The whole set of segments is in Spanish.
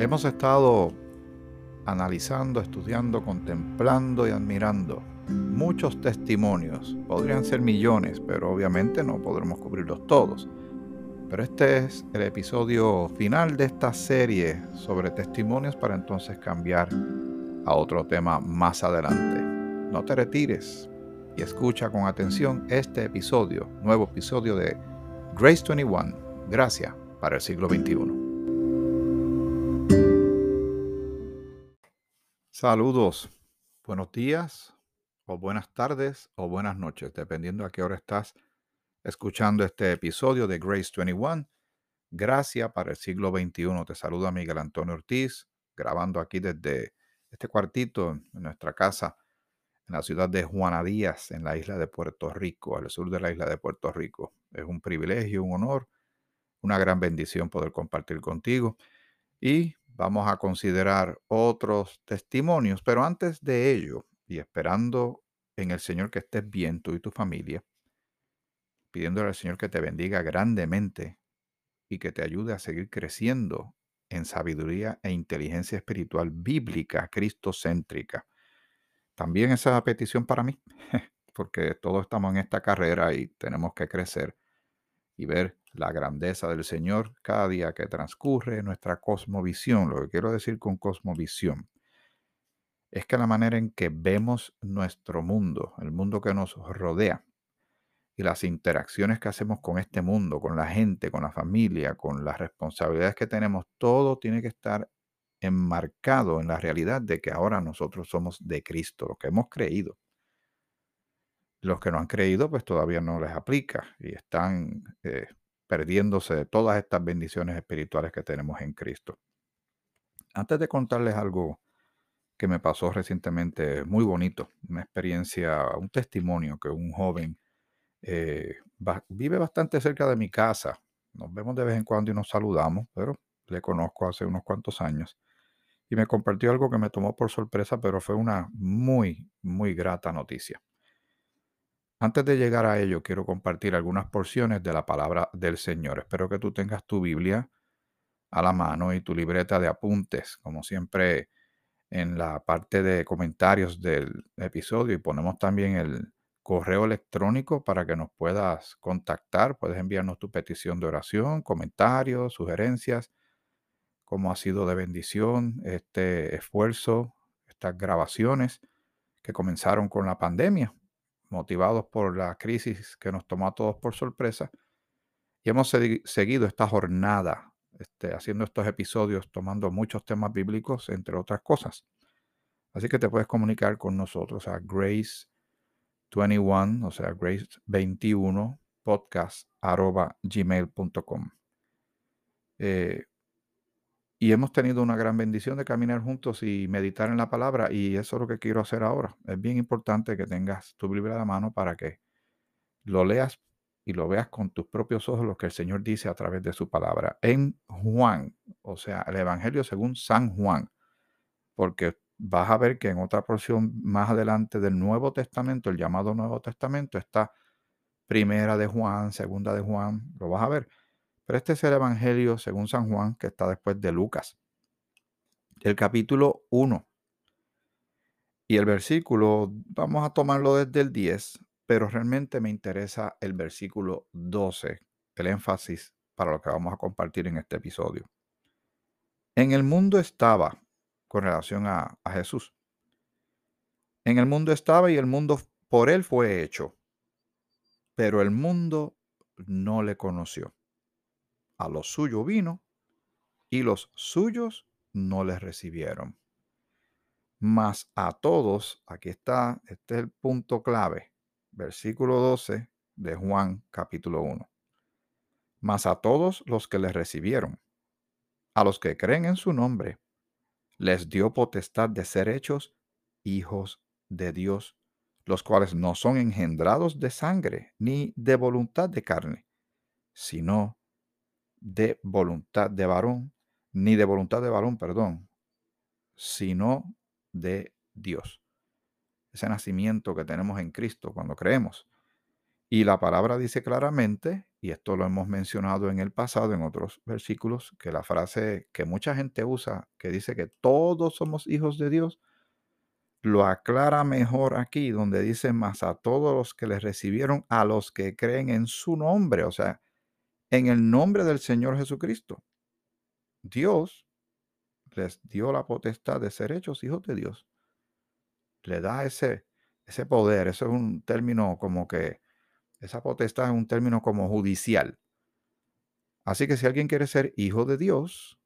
Hemos estado analizando, estudiando, contemplando y admirando muchos testimonios. Podrían ser millones, pero obviamente no podremos cubrirlos todos. Pero este es el episodio final de esta serie sobre testimonios para entonces cambiar a otro tema más adelante. No te retires y escucha con atención este episodio, nuevo episodio de Grace 21, Gracia para el siglo XXI. Saludos, buenos días o buenas tardes o buenas noches, dependiendo a qué hora estás escuchando este episodio de Grace 21. Gracias para el siglo XXI. Te saluda Miguel Antonio Ortiz, grabando aquí desde este cuartito en nuestra casa en la ciudad de Juana Díaz, en la isla de Puerto Rico, al sur de la isla de Puerto Rico. Es un privilegio, un honor, una gran bendición poder compartir contigo. Y vamos a considerar otros testimonios, pero antes de ello, y esperando en el Señor que estés bien tú y tu familia, pidiéndole al Señor que te bendiga grandemente y que te ayude a seguir creciendo en sabiduría e inteligencia espiritual bíblica, cristocéntrica. También esa petición para mí, porque todos estamos en esta carrera y tenemos que crecer y ver la grandeza del Señor cada día que transcurre, nuestra cosmovisión. Lo que quiero decir con cosmovisión es que la manera en que vemos nuestro mundo, el mundo que nos rodea, y las interacciones que hacemos con este mundo, con la gente, con la familia, con las responsabilidades que tenemos, todo tiene que estar enmarcado en la realidad de que ahora nosotros somos de Cristo, lo que hemos creído. Los que no han creído, pues todavía no les aplica y están eh, perdiéndose de todas estas bendiciones espirituales que tenemos en Cristo. Antes de contarles algo que me pasó recientemente, muy bonito, una experiencia, un testimonio que un joven eh, vive bastante cerca de mi casa. Nos vemos de vez en cuando y nos saludamos, pero le conozco hace unos cuantos años. Y me compartió algo que me tomó por sorpresa, pero fue una muy, muy grata noticia. Antes de llegar a ello, quiero compartir algunas porciones de la palabra del Señor. Espero que tú tengas tu Biblia a la mano y tu libreta de apuntes, como siempre en la parte de comentarios del episodio y ponemos también el correo electrónico para que nos puedas contactar. Puedes enviarnos tu petición de oración, comentarios, sugerencias, cómo ha sido de bendición este esfuerzo, estas grabaciones que comenzaron con la pandemia motivados por la crisis que nos tomó a todos por sorpresa. Y hemos seguido esta jornada este, haciendo estos episodios, tomando muchos temas bíblicos, entre otras cosas. Así que te puedes comunicar con nosotros a Grace 21, o sea, Grace 21 podcast arroba gmail.com. Eh, y hemos tenido una gran bendición de caminar juntos y meditar en la palabra y eso es lo que quiero hacer ahora. Es bien importante que tengas tu Biblia a la mano para que lo leas y lo veas con tus propios ojos lo que el Señor dice a través de su palabra. En Juan, o sea, el Evangelio según San Juan, porque vas a ver que en otra porción más adelante del Nuevo Testamento, el llamado Nuevo Testamento, está primera de Juan, segunda de Juan, lo vas a ver. Pero este es el Evangelio según San Juan, que está después de Lucas. El capítulo 1. Y el versículo, vamos a tomarlo desde el 10, pero realmente me interesa el versículo 12, el énfasis para lo que vamos a compartir en este episodio. En el mundo estaba, con relación a, a Jesús, en el mundo estaba y el mundo por él fue hecho, pero el mundo no le conoció a lo suyo vino y los suyos no les recibieron. Mas a todos, aquí está, este es el punto clave, versículo 12 de Juan capítulo 1. Mas a todos los que les recibieron, a los que creen en su nombre, les dio potestad de ser hechos hijos de Dios, los cuales no son engendrados de sangre ni de voluntad de carne, sino de voluntad de varón, ni de voluntad de varón, perdón, sino de Dios. Ese nacimiento que tenemos en Cristo cuando creemos. Y la palabra dice claramente y esto lo hemos mencionado en el pasado en otros versículos, que la frase que mucha gente usa, que dice que todos somos hijos de Dios, lo aclara mejor aquí, donde dice más a todos los que les recibieron, a los que creen en su nombre, o sea, en el nombre del Señor Jesucristo. Dios les dio la potestad de ser hechos hijos de Dios. Le da ese, ese poder, eso es un término como que, esa potestad es un término como judicial. Así que si alguien quiere ser hijo de Dios,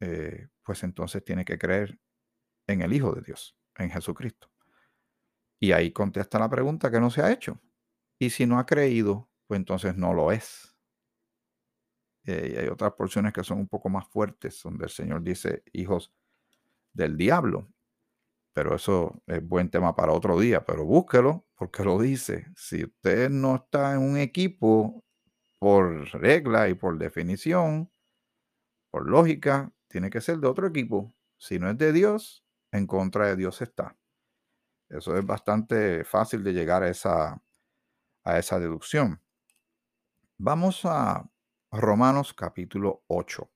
eh, pues entonces tiene que creer en el Hijo de Dios, en Jesucristo. Y ahí contesta la pregunta que no se ha hecho. Y si no ha creído, pues entonces no lo es. Eh, y hay otras porciones que son un poco más fuertes, donde el Señor dice hijos del diablo. Pero eso es buen tema para otro día, pero búsquelo porque lo dice. Si usted no está en un equipo por regla y por definición, por lógica, tiene que ser de otro equipo. Si no es de Dios, en contra de Dios está. Eso es bastante fácil de llegar a esa, a esa deducción. Vamos a Romanos capítulo 8.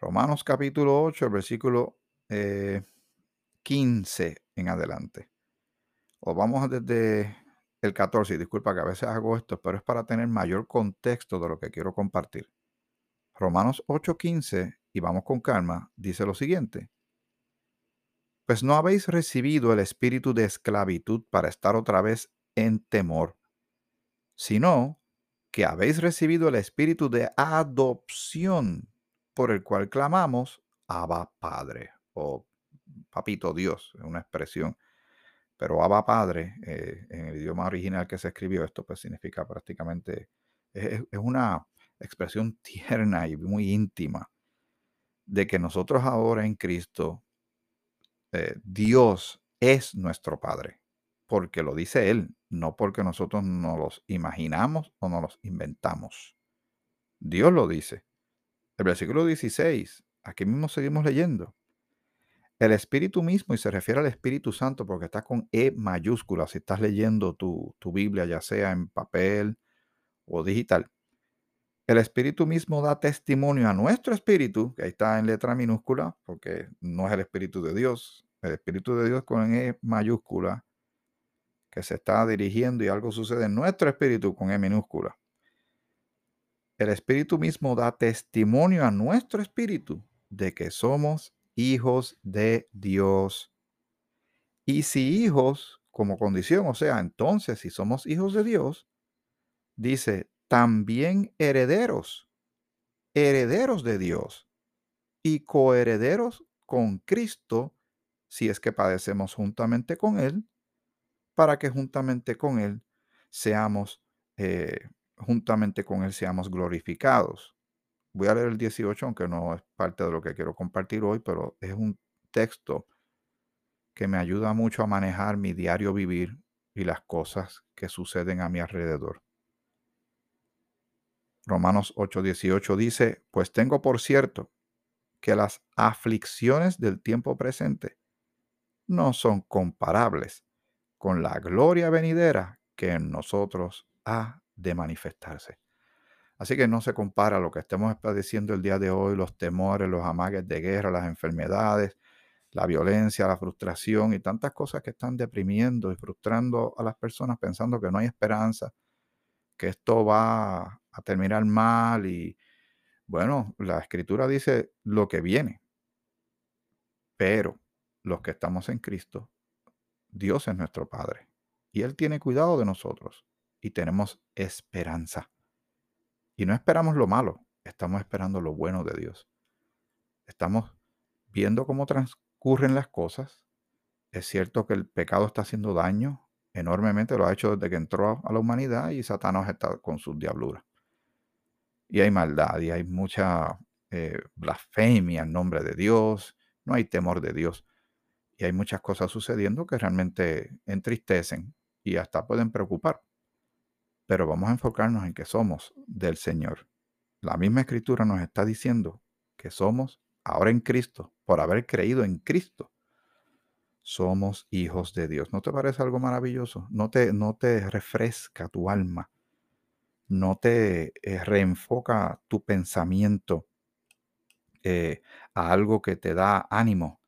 Romanos capítulo 8, versículo 15 eh, en adelante. O vamos desde el 14. Disculpa que a veces hago esto, pero es para tener mayor contexto de lo que quiero compartir. Romanos 8:15, y vamos con calma, dice lo siguiente. Pues no habéis recibido el espíritu de esclavitud para estar otra vez en temor, sino que habéis recibido el espíritu de adopción, por el cual clamamos, Abba Padre, o Papito Dios, es una expresión. Pero Abba Padre, eh, en el idioma original que se escribió esto, pues significa prácticamente, es una expresión tierna y muy íntima de que nosotros ahora en Cristo eh, Dios es nuestro Padre, porque lo dice Él, no porque nosotros nos los imaginamos o nos los inventamos. Dios lo dice. El versículo 16, aquí mismo seguimos leyendo. El Espíritu mismo, y se refiere al Espíritu Santo porque está con E mayúscula, si estás leyendo tu, tu Biblia, ya sea en papel o digital. El Espíritu mismo da testimonio a nuestro espíritu, que ahí está en letra minúscula, porque no es el Espíritu de Dios. El Espíritu de Dios con E mayúscula, que se está dirigiendo y algo sucede en nuestro espíritu con E minúscula. El Espíritu mismo da testimonio a nuestro espíritu de que somos hijos de Dios. Y si hijos como condición, o sea, entonces si somos hijos de Dios, dice, también herederos, herederos de Dios y coherederos con Cristo, si es que padecemos juntamente con Él, para que juntamente con Él seamos, eh, juntamente con Él seamos glorificados. Voy a leer el 18, aunque no es parte de lo que quiero compartir hoy, pero es un texto que me ayuda mucho a manejar mi diario vivir y las cosas que suceden a mi alrededor. Romanos 8:18 dice, pues tengo por cierto que las aflicciones del tiempo presente no son comparables con la gloria venidera que en nosotros ha de manifestarse. Así que no se compara lo que estemos padeciendo el día de hoy, los temores, los amagues de guerra, las enfermedades, la violencia, la frustración y tantas cosas que están deprimiendo y frustrando a las personas pensando que no hay esperanza, que esto va a terminar mal y bueno, la escritura dice lo que viene. Pero los que estamos en Cristo, Dios es nuestro Padre y Él tiene cuidado de nosotros y tenemos esperanza. Y no esperamos lo malo, estamos esperando lo bueno de Dios. Estamos viendo cómo transcurren las cosas. Es cierto que el pecado está haciendo daño enormemente, lo ha hecho desde que entró a la humanidad y Satanás está con sus diabluras y hay maldad y hay mucha eh, blasfemia en nombre de Dios, no hay temor de Dios y hay muchas cosas sucediendo que realmente entristecen y hasta pueden preocupar. Pero vamos a enfocarnos en que somos del Señor. La misma escritura nos está diciendo que somos ahora en Cristo, por haber creído en Cristo. Somos hijos de Dios. ¿No te parece algo maravilloso? ¿No te, no te refresca tu alma no te eh, reenfoca tu pensamiento eh, a algo que te da ánimo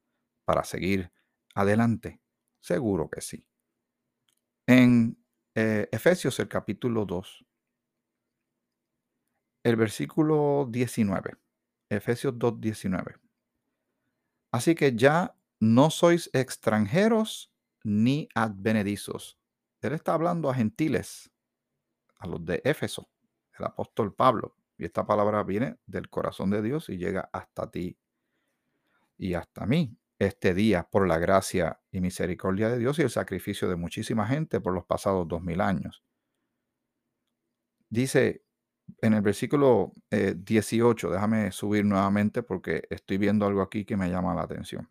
para seguir adelante? Seguro que sí. En eh, Efesios el capítulo 2, el versículo 19, Efesios 2, 19. Así que ya no sois extranjeros ni advenedizos. Él está hablando a gentiles, a los de Éfeso, el apóstol Pablo. Y esta palabra viene del corazón de Dios y llega hasta ti y hasta mí este día por la gracia y misericordia de Dios y el sacrificio de muchísima gente por los pasados dos mil años. Dice en el versículo 18, eh, déjame subir nuevamente porque estoy viendo algo aquí que me llama la atención.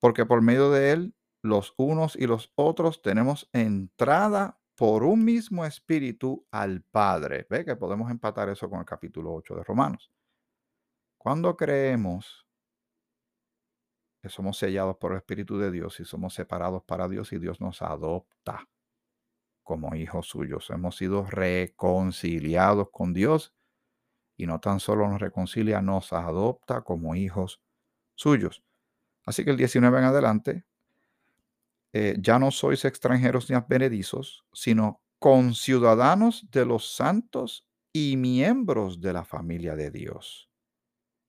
Porque por medio de él, los unos y los otros tenemos entrada por un mismo espíritu al Padre. Ve que podemos empatar eso con el capítulo 8 de Romanos. Cuando creemos que somos sellados por el Espíritu de Dios y somos separados para Dios y Dios nos adopta como hijos suyos. Hemos sido reconciliados con Dios y no tan solo nos reconcilia, nos adopta como hijos suyos. Así que el 19 en adelante eh, ya no sois extranjeros ni advenedizos, sino conciudadanos de los santos y miembros de la familia de Dios,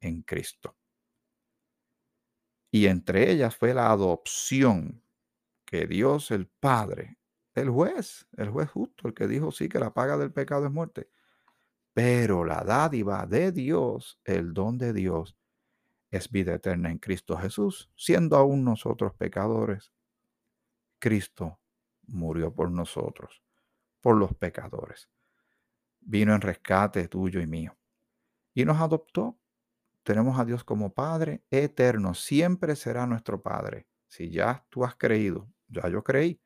en Cristo. Y entre ellas fue la adopción que Dios el Padre, el juez, el juez justo, el que dijo sí que la paga del pecado es muerte, pero la dádiva de Dios, el don de Dios, es vida eterna en Cristo Jesús, siendo aún nosotros pecadores. Cristo murió por nosotros, por los pecadores. Vino en rescate tuyo y mío. Y nos adoptó. Tenemos a Dios como Padre eterno. Siempre será nuestro Padre. Si ya tú has creído, ya yo creí.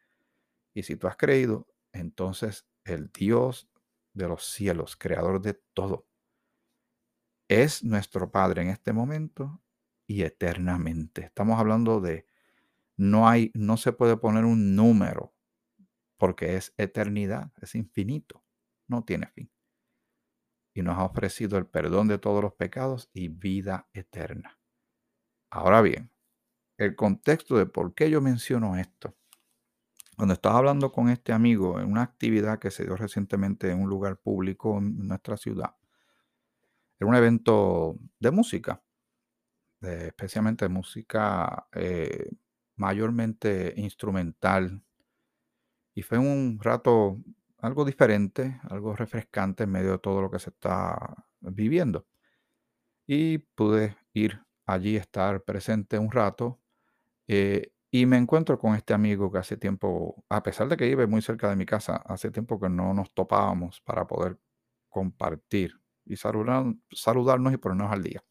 Y si tú has creído, entonces el Dios de los cielos, creador de todo, es nuestro Padre en este momento y eternamente. Estamos hablando de no hay, no se puede poner un número porque es eternidad, es infinito, no tiene fin. Y nos ha ofrecido el perdón de todos los pecados y vida eterna. Ahora bien, el contexto de por qué yo menciono esto. Cuando estaba hablando con este amigo en una actividad que se dio recientemente en un lugar público en nuestra ciudad, era un evento de música, especialmente de música eh, mayormente instrumental. Y fue un rato algo diferente, algo refrescante en medio de todo lo que se está viviendo. Y pude ir allí, estar presente un rato. Eh, y me encuentro con este amigo que hace tiempo, a pesar de que vive muy cerca de mi casa, hace tiempo que no nos topábamos para poder compartir y saludarnos y ponernos al día.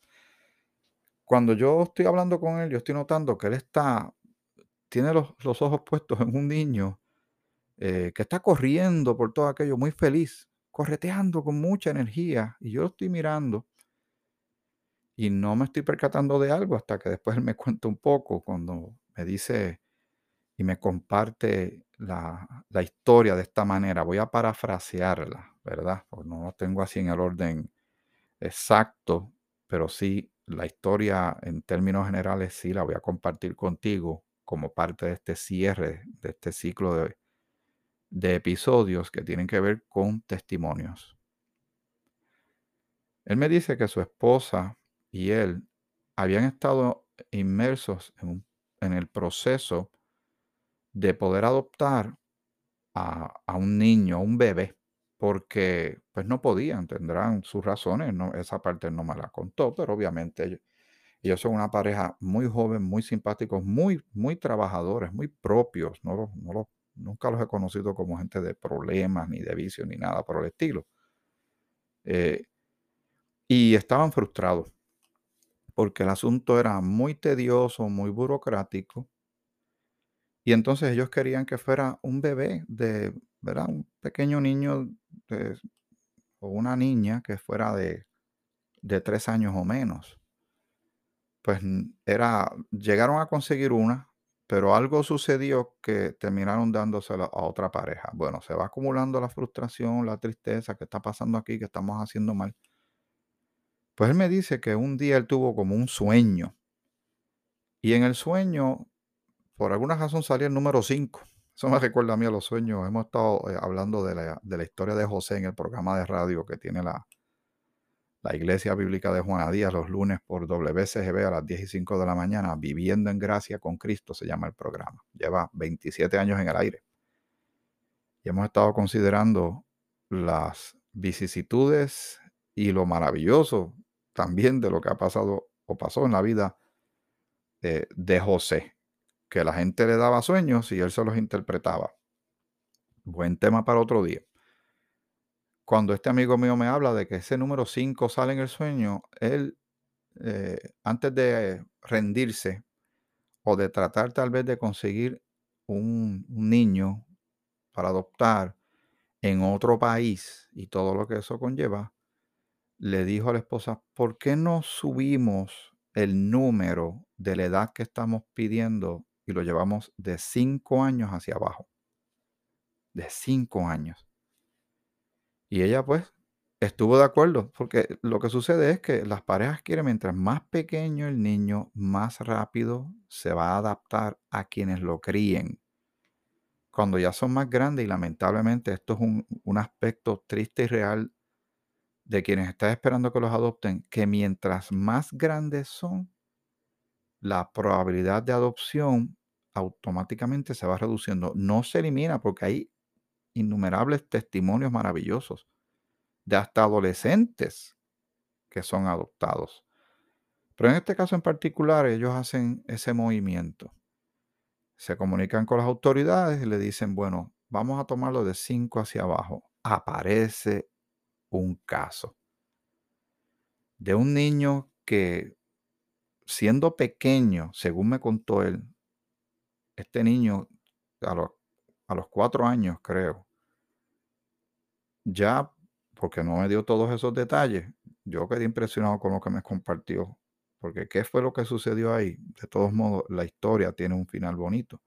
Cuando yo estoy hablando con él, yo estoy notando que él está, tiene los, ojos puestos en un niño eh, que está corriendo por todo aquello, muy feliz, correteando con mucha energía. Y yo lo estoy mirando y no me estoy percatando de algo hasta que después él me cuenta un poco cuando me dice y me comparte la, la historia de esta manera. Voy a parafrasearla, ¿verdad? Porque no lo tengo así en el orden exacto, pero sí la historia en términos generales sí la voy a compartir contigo como parte de este cierre, de este ciclo de, de episodios que tienen que ver con testimonios. Él me dice que su esposa y él habían estado inmersos en, el proceso de poder adoptar a, un niño, a un bebé, porque pues no podían, tendrán sus razones, esa parte no me la contó, pero obviamente ellos, son una pareja muy joven, muy simpáticos, muy, muy trabajadores, muy propios, no, no nunca los he conocido como gente de problemas, ni de vicios, ni nada por el estilo. Eh, y estaban frustrados porque el asunto era muy tedioso, muy burocrático. Y entonces ellos querían que fuera un bebé de. Un pequeño niño o una niña que fuera de, de tres años o menos. Pues era, llegaron a conseguir una, pero algo sucedió que terminaron dándosela a otra pareja. Bueno, se va acumulando la frustración, la tristeza, que está pasando aquí, que estamos haciendo mal. Pues él me dice que un día él tuvo como un sueño. Y en el sueño, por alguna razón salía el número 5. Eso me recuerda a mí a los sueños. Hemos estado eh, hablando de la, de la historia de José en el programa de radio que tiene la, la Iglesia Bíblica de Juana Díaz los lunes por WCGB a las 10 y 5 de la mañana. Viviendo en Gracia con Cristo se llama el programa. Lleva 27 años en el aire. Y hemos estado considerando las vicisitudes y lo maravilloso también de lo que ha pasado o pasó en la vida de, de José, que la gente le daba sueños y él se los interpretaba. Buen tema para otro día. Cuando este amigo mío me habla de que ese número 5 sale en el sueño, él, eh, antes de rendirse o de tratar tal vez de conseguir un, un niño para adoptar en otro país y todo lo que eso conlleva, le dijo a la esposa, ¿por qué no subimos el número de la edad que estamos pidiendo y lo llevamos de 5 años hacia abajo? De 5 años. Y ella pues estuvo de acuerdo, porque lo que sucede es que las parejas quieren, mientras más pequeño el niño, más rápido se va a adaptar a quienes lo críen. Cuando ya son más grandes, y lamentablemente esto es un, un aspecto triste y real de quienes están esperando que los adopten, que mientras más grandes son, la probabilidad de adopción automáticamente se va reduciendo. No se elimina porque hay innumerables testimonios maravillosos de hasta adolescentes que son adoptados. Pero en este caso en particular, ellos hacen ese movimiento. Se comunican con las autoridades y le dicen, bueno, vamos a tomarlo de 5 hacia abajo. Aparece un caso de un niño que siendo pequeño, según me contó él, este niño a los, a los cuatro años creo, ya, porque no me dio todos esos detalles, yo quedé impresionado con lo que me compartió, porque qué fue lo que sucedió ahí. De todos modos, la historia tiene un final bonito.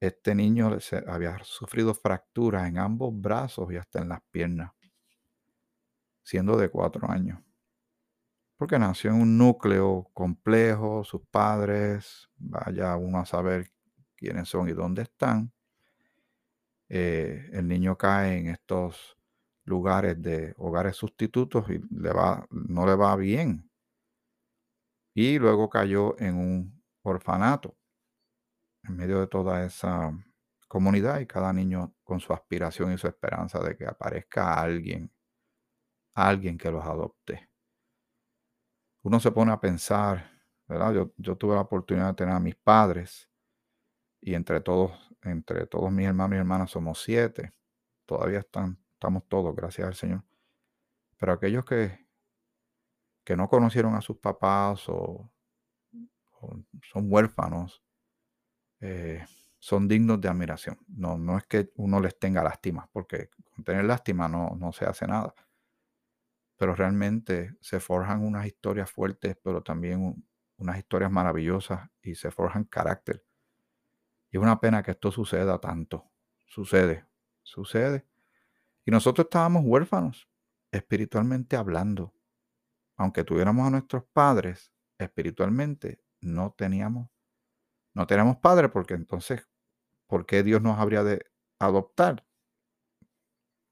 Este niño había sufrido fracturas en ambos brazos y hasta en las piernas, siendo de cuatro años. Porque nació en un núcleo complejo, sus padres, vaya uno a saber quiénes son y dónde están. Eh, el niño cae en estos lugares de hogares sustitutos y le va, no le va bien. Y luego cayó en un orfanato en medio de toda esa comunidad y cada niño con su aspiración y su esperanza de que aparezca alguien, alguien que los adopte. Uno se pone a pensar, ¿verdad? Yo, yo tuve la oportunidad de tener a mis padres y entre todos, entre todos mis hermanos y hermanas somos siete. Todavía están, estamos todos, gracias al Señor. Pero aquellos que, que no conocieron a sus papás o, son huérfanos, eh, son dignos de admiración. No, no es que uno les tenga lástima, porque con tener lástima no, no se hace nada. Pero realmente se forjan unas historias fuertes, pero también un- unas historias maravillosas y se forjan carácter. Y es una pena que esto suceda tanto. Sucede, sucede. Y nosotros estábamos huérfanos, espiritualmente hablando. Aunque tuviéramos a nuestros padres, espiritualmente no teníamos, no teníamos padres, porque entonces, ¿por qué Dios nos habría de adoptar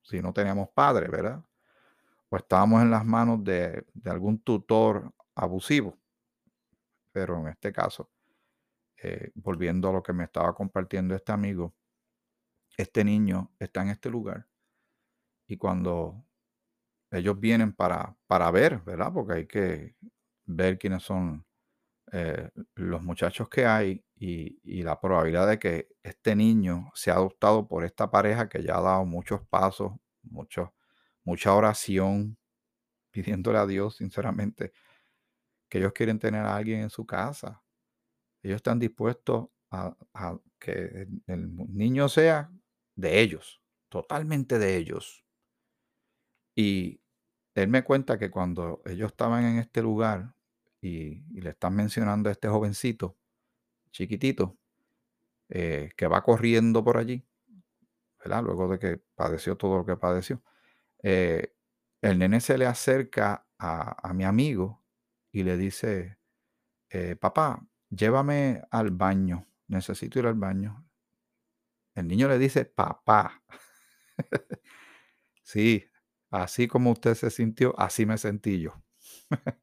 si no teníamos padres, verdad? O estábamos en las manos de, de algún tutor abusivo. Pero en este caso, eh, volviendo a lo que me estaba compartiendo este amigo, este niño está en este lugar y cuando ellos vienen para, para ver, ¿verdad? Porque hay que ver quiénes son eh, los muchachos que hay y, la probabilidad de que este niño sea adoptado por esta pareja que ya ha dado muchos pasos, muchos, mucha oración, pidiéndole a Dios, sinceramente, que ellos quieren tener a alguien en su casa. Ellos están dispuestos a, que el, niño sea de ellos, totalmente de ellos. Y él me cuenta que cuando ellos estaban en este lugar y, y le están mencionando a este jovencito, chiquitito, eh, que va corriendo por allí, ¿verdad? Luego de que padeció todo lo que padeció, eh, el nene se le acerca a, a mi amigo y le dice, eh, papá, llévame al baño, necesito ir al baño. El niño le dice, papá. sí, así como usted se sintió, así me sentí yo.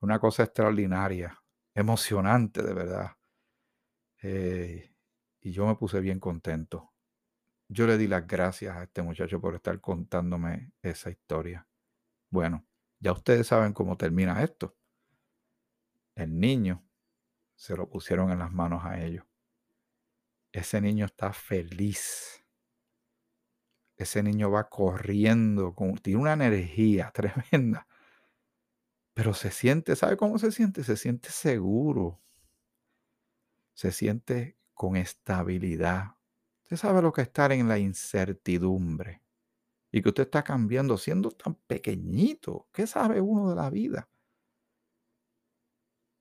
Una cosa extraordinaria, emocionante de verdad. Eh, y yo me puse bien contento. Yo le di las gracias a este muchacho por estar contándome esa historia. Bueno, ya ustedes saben cómo termina esto. El niño se lo pusieron en las manos a ellos. Ese niño está feliz. Ese niño va corriendo, con, tiene una energía tremenda. Pero se siente, ¿sabe cómo se siente? Se siente seguro. Se siente con estabilidad. Usted sabe lo que es estar en la incertidumbre y que usted está cambiando siendo tan pequeñito. ¿Qué sabe uno de la vida?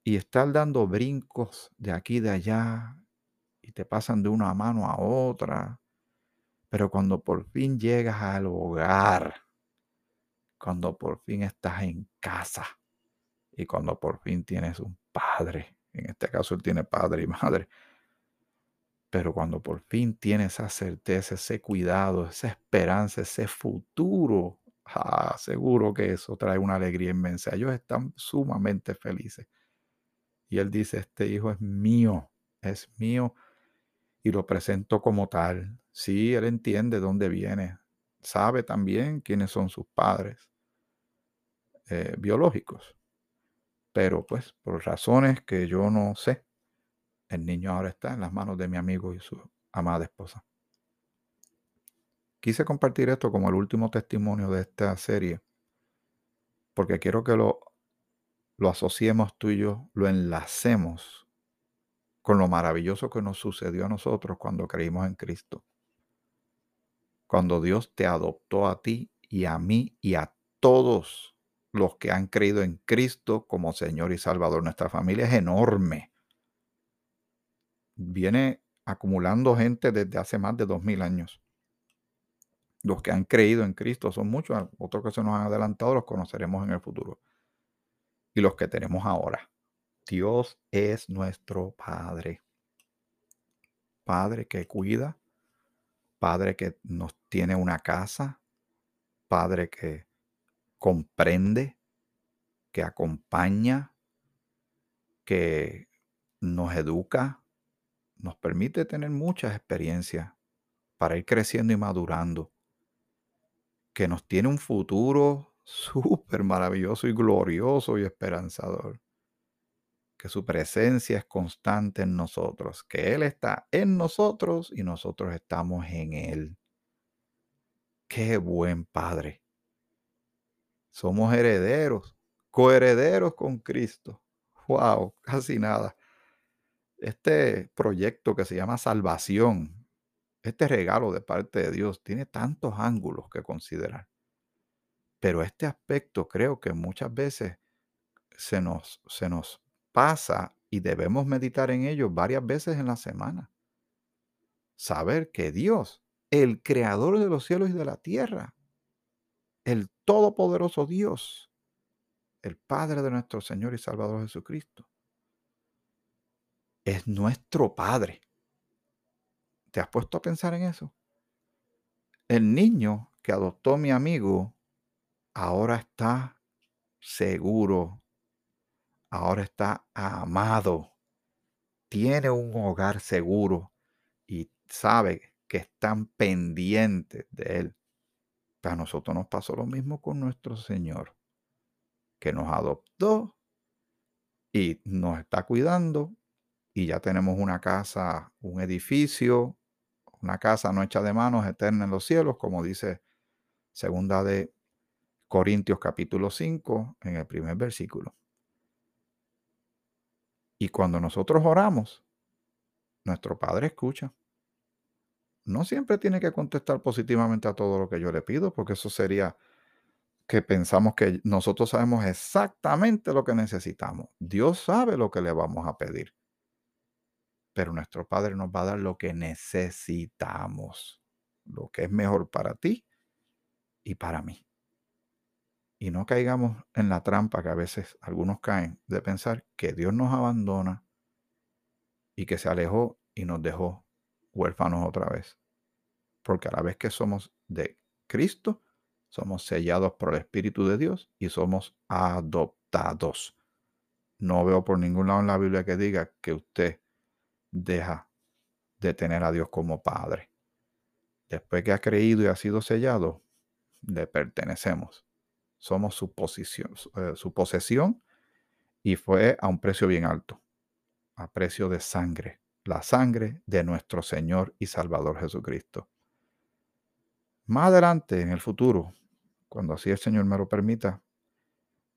Y estar dando brincos de aquí y de allá y te pasan de una mano a otra. Pero cuando por fin llegas al hogar, cuando por fin estás en casa y cuando por fin tienes un padre, en este caso él tiene padre y madre, pero cuando por fin tienes esa certeza, ese cuidado, esa esperanza, ese futuro, ah, seguro que eso trae una alegría inmensa. Ellos están sumamente felices. Y él dice, este hijo es mío, es mío y lo presento como tal. Sí, él entiende dónde viene, sabe también quiénes son sus padres eh, biológicos. Pero pues por razones que yo no sé, el niño ahora está en las manos de mi amigo y su amada esposa. Quise compartir esto como el último testimonio de esta serie, porque quiero que lo, lo asociemos tú y yo, lo enlacemos con lo maravilloso que nos sucedió a nosotros cuando creímos en Cristo. Cuando Dios te adoptó a ti y a mí y a todos los que han creído en Cristo como Señor y Salvador. Nuestra familia es enorme viene acumulando gente desde hace más de dos mil años. Los que han creído en Cristo son muchos, otros que se nos han adelantado los conoceremos en el futuro. Y los que tenemos ahora. Dios es nuestro Padre. Padre que cuida, Padre que nos tiene una casa, Padre que comprende, que acompaña, que nos educa, nos permite tener muchas experiencias para ir creciendo y madurando, que nos tiene un futuro súper maravilloso y glorioso y esperanzador, que su presencia es constante en nosotros, que Él está en nosotros y nosotros estamos en Él. Qué buen Padre. Somos herederos, coherederos con Cristo. Wow, casi nada este proyecto que se llama salvación, este regalo de parte de Dios, tiene tantos ángulos que considerar. Pero este aspecto creo que muchas veces se nos, se nos pasa y debemos meditar en ello varias veces en la semana. Saber que Dios, el creador de los cielos y de la tierra, el todopoderoso Dios, el Padre de nuestro Señor y Salvador Jesucristo, es nuestro Padre. ¿Te has puesto a pensar en eso? El niño que adoptó mi amigo ahora está seguro, ahora está amado, tiene un hogar seguro y sabe que están pendientes de él. A nosotros nos pasó lo mismo con nuestro Señor, que nos adoptó y nos está cuidando y ya tenemos una casa, un edificio, una casa no hecha de manos eterna en los cielos, como dice Segunda de Corintios capítulo 5, en el primer versículo. Y cuando nosotros oramos, nuestro Padre escucha. No siempre tiene que contestar positivamente a todo lo que yo le pido, porque eso sería que pensamos que nosotros sabemos exactamente lo que necesitamos. Dios sabe lo que le vamos a pedir. Pero nuestro Padre nos va a dar lo que necesitamos, lo que es mejor para ti y para mí. Y no caigamos en la trampa que a veces algunos caen de pensar que Dios nos abandona y que se alejó y nos dejó huérfanos otra vez. Porque a la vez que somos de Cristo, somos sellados por el Espíritu de Dios y somos adoptados. No veo por ningún lado en la Biblia que diga que usted deja de tener a Dios como Padre. Después que ha creído y ha sido sellado, le pertenecemos. Somos su, posición, eh, posesión y fue a un precio bien alto, a precio de sangre, la sangre de nuestro Señor y Salvador Jesucristo. Más adelante, en el futuro, cuando así el Señor me lo permita,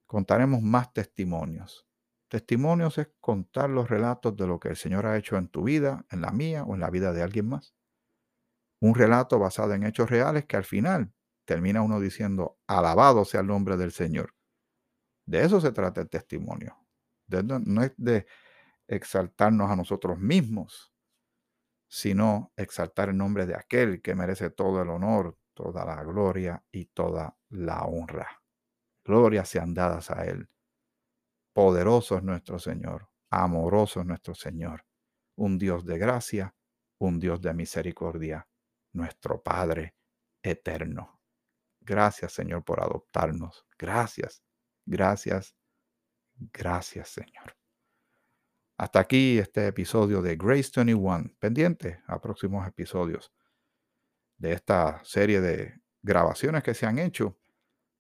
contaremos más testimonios. Testimonios es contar los relatos de lo que el Señor ha hecho en tu vida, en la mía o en la vida de alguien más. Un relato basado en hechos reales que al final termina uno diciendo, alabado sea el nombre del Señor. De eso se trata el testimonio. no es de exaltarnos a nosotros mismos, sino exaltar el nombre de aquel que merece todo el honor, toda la gloria y toda la honra. Gloria sean dadas a Él. Poderoso es nuestro Señor, amoroso es nuestro Señor, un Dios de gracia, un Dios de misericordia, nuestro Padre eterno. Gracias Señor por adoptarnos. Gracias, gracias, gracias Señor. Hasta aquí este episodio de Grace 21. Pendiente a próximos episodios de esta serie de grabaciones que se han hecho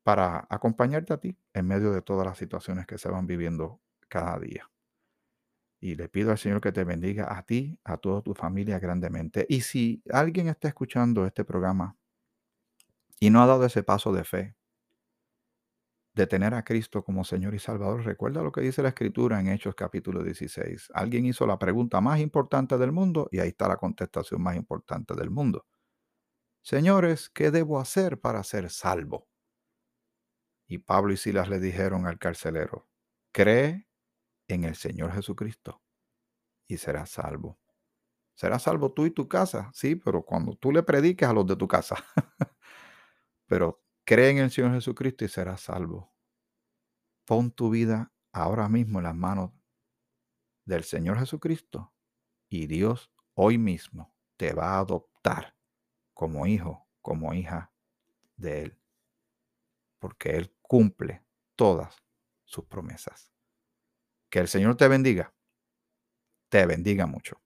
para acompañarte a ti en medio de todas las situaciones que se van viviendo cada día. Y le pido al Señor que te bendiga a ti, a toda tu familia grandemente. Y si alguien está escuchando este programa y no ha dado ese paso de fe, de tener a Cristo como Señor y Salvador, recuerda lo que dice la Escritura en Hechos capítulo 16. Alguien hizo la pregunta más importante del mundo y ahí está la contestación más importante del mundo. Señores, ¿qué debo hacer para ser salvo? Y Pablo y Silas le dijeron al carcelero, cree en el Señor Jesucristo y serás salvo. Serás salvo tú y tu casa, sí, pero cuando tú le prediques a los de tu casa. Pero cree en el Señor Jesucristo y serás salvo. Pon tu vida ahora mismo en las manos del Señor Jesucristo y Dios hoy mismo te va a adoptar como hijo, como hija de Él, porque Él cumple todas sus promesas. Que el Señor te bendiga, te bendiga mucho.